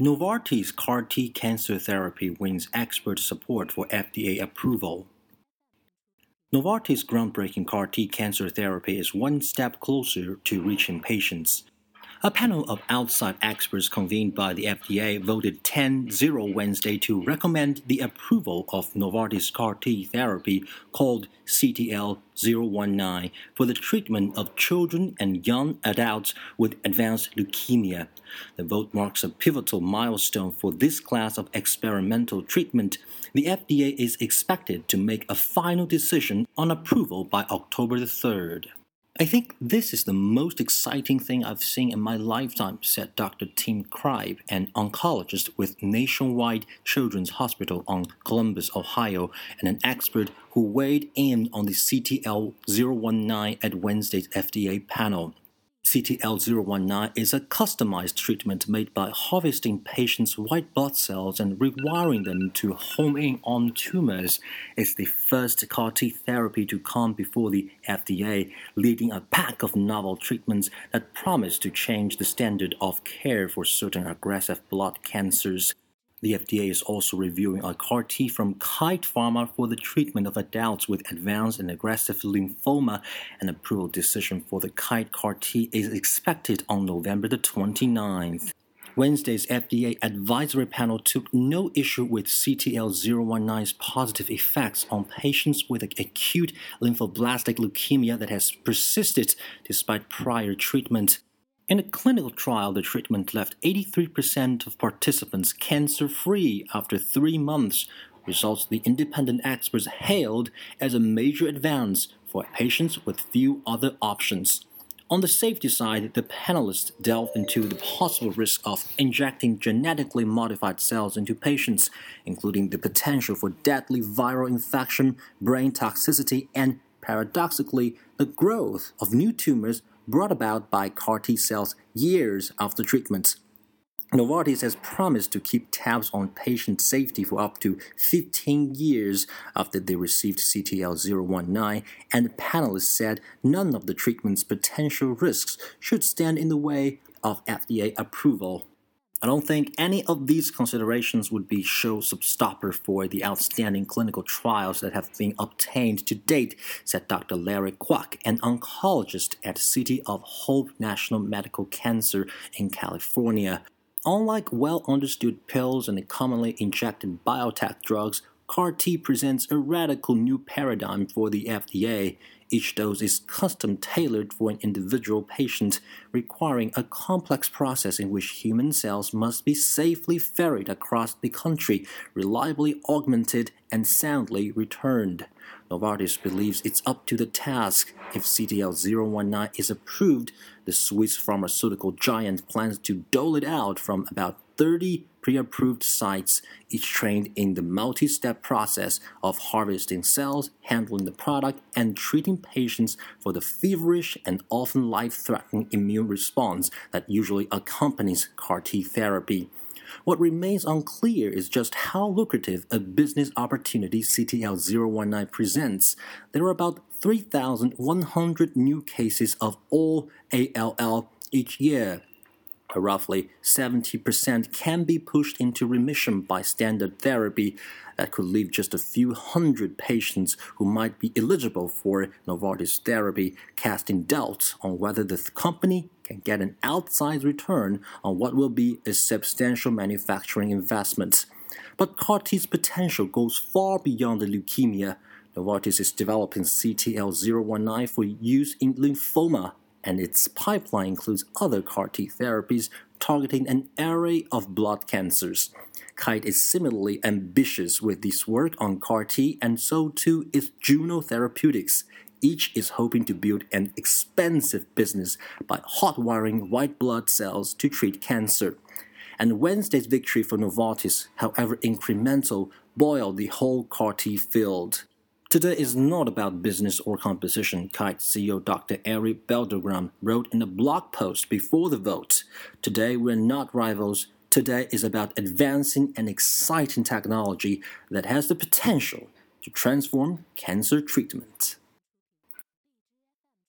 Novartis CAR T cancer therapy wins expert support for FDA approval. Novartis' groundbreaking CAR T cancer therapy is one step closer to reaching patients. A panel of outside experts convened by the FDA voted 10 0 Wednesday to recommend the approval of Novartis CAR T therapy called CTL 019 for the treatment of children and young adults with advanced leukemia. The vote marks a pivotal milestone for this class of experimental treatment. The FDA is expected to make a final decision on approval by October the 3rd. I think this is the most exciting thing I've seen in my lifetime, said Dr. Tim Cripe, an oncologist with Nationwide Children's Hospital on Columbus, Ohio, and an expert who weighed in on the CTL 019 at Wednesday's FDA panel. CTL019 is a customized treatment made by harvesting patients' white blood cells and rewiring them to home in on tumors. It's the first CAR T therapy to come before the FDA, leading a pack of novel treatments that promise to change the standard of care for certain aggressive blood cancers. The FDA is also reviewing a CAR T from Kite Pharma for the treatment of adults with advanced and aggressive lymphoma. An approval decision for the Kite CAR T is expected on November the 29th. Wednesday's FDA advisory panel took no issue with CTL019's positive effects on patients with acute lymphoblastic leukemia that has persisted despite prior treatment. In a clinical trial, the treatment left 83% of participants cancer free after three months, results the independent experts hailed as a major advance for patients with few other options. On the safety side, the panelists delved into the possible risk of injecting genetically modified cells into patients, including the potential for deadly viral infection, brain toxicity, and paradoxically, the growth of new tumors brought about by CAR T cells years after treatments. Novartis has promised to keep tabs on patient safety for up to 15 years after they received CTL019, and the panelists said none of the treatment's potential risks should stand in the way of FDA approval. I don't think any of these considerations would be showstopper for the outstanding clinical trials that have been obtained to date, said Dr. Larry Kwak, an oncologist at City of Hope National Medical Cancer in California. Unlike well understood pills and commonly injected biotech drugs, CAR T presents a radical new paradigm for the FDA. Each dose is custom tailored for an individual patient, requiring a complex process in which human cells must be safely ferried across the country, reliably augmented, and soundly returned. Novartis believes it's up to the task. If CTL019 is approved, the Swiss pharmaceutical giant plans to dole it out from about 30 pre approved sites, each trained in the multi step process of harvesting cells, handling the product, and treating patients for the feverish and often life threatening immune response that usually accompanies CAR T therapy. What remains unclear is just how lucrative a business opportunity CTL019 presents. There are about 3,100 new cases of all ALL each year roughly 70% can be pushed into remission by standard therapy that could leave just a few hundred patients who might be eligible for Novartis therapy, casting doubts on whether the company can get an outsized return on what will be a substantial manufacturing investment. But CAR T's potential goes far beyond the leukemia. Novartis is developing CTL019 for use in lymphoma and its pipeline includes other CAR T therapies targeting an array of blood cancers. Kite is similarly ambitious with this work on CAR T, and so too is Juno Therapeutics. Each is hoping to build an expensive business by hot wiring white blood cells to treat cancer. And Wednesday's victory for Novartis, however incremental, boiled the whole CAR T field. Today is not about business or competition, Kite CEO Dr. Eric Belldegrun wrote in a blog post before the vote. Today we're not rivals. Today is about advancing an exciting technology that has the potential to transform cancer treatment.